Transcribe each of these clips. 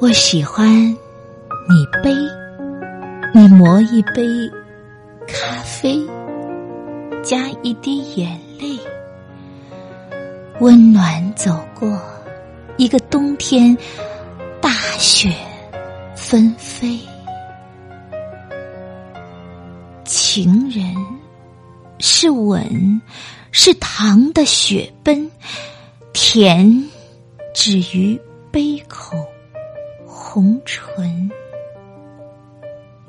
我喜欢你杯，你磨一杯咖啡，加一滴眼泪，温暖走过一个冬天，大雪纷飞。情人是吻，是糖的雪奔，甜止于杯口。红唇，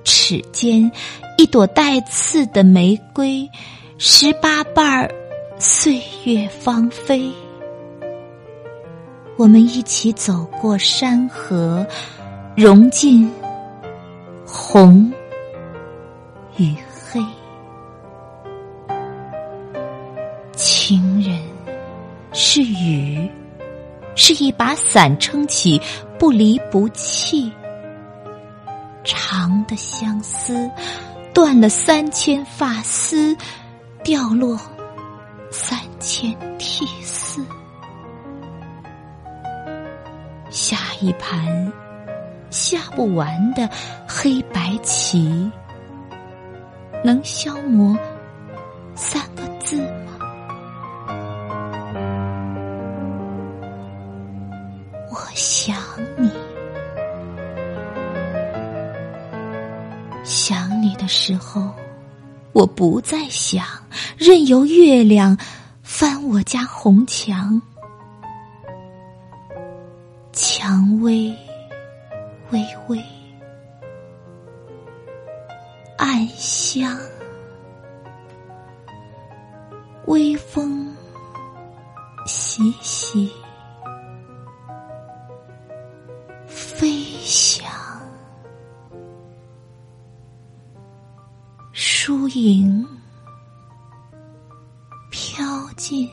齿间一朵带刺的玫瑰，十八瓣儿，岁月芳菲。我们一起走过山河，融进红与黑。情人是雨。是一把伞撑起，不离不弃。长的相思，断了三千发丝，掉落三千涕丝。下一盘下不完的黑白棋，能消磨三个字我？想你，想你的时候，我不再想，任由月亮翻我家红墙，蔷薇微微，暗香，微风习习。疏影飘进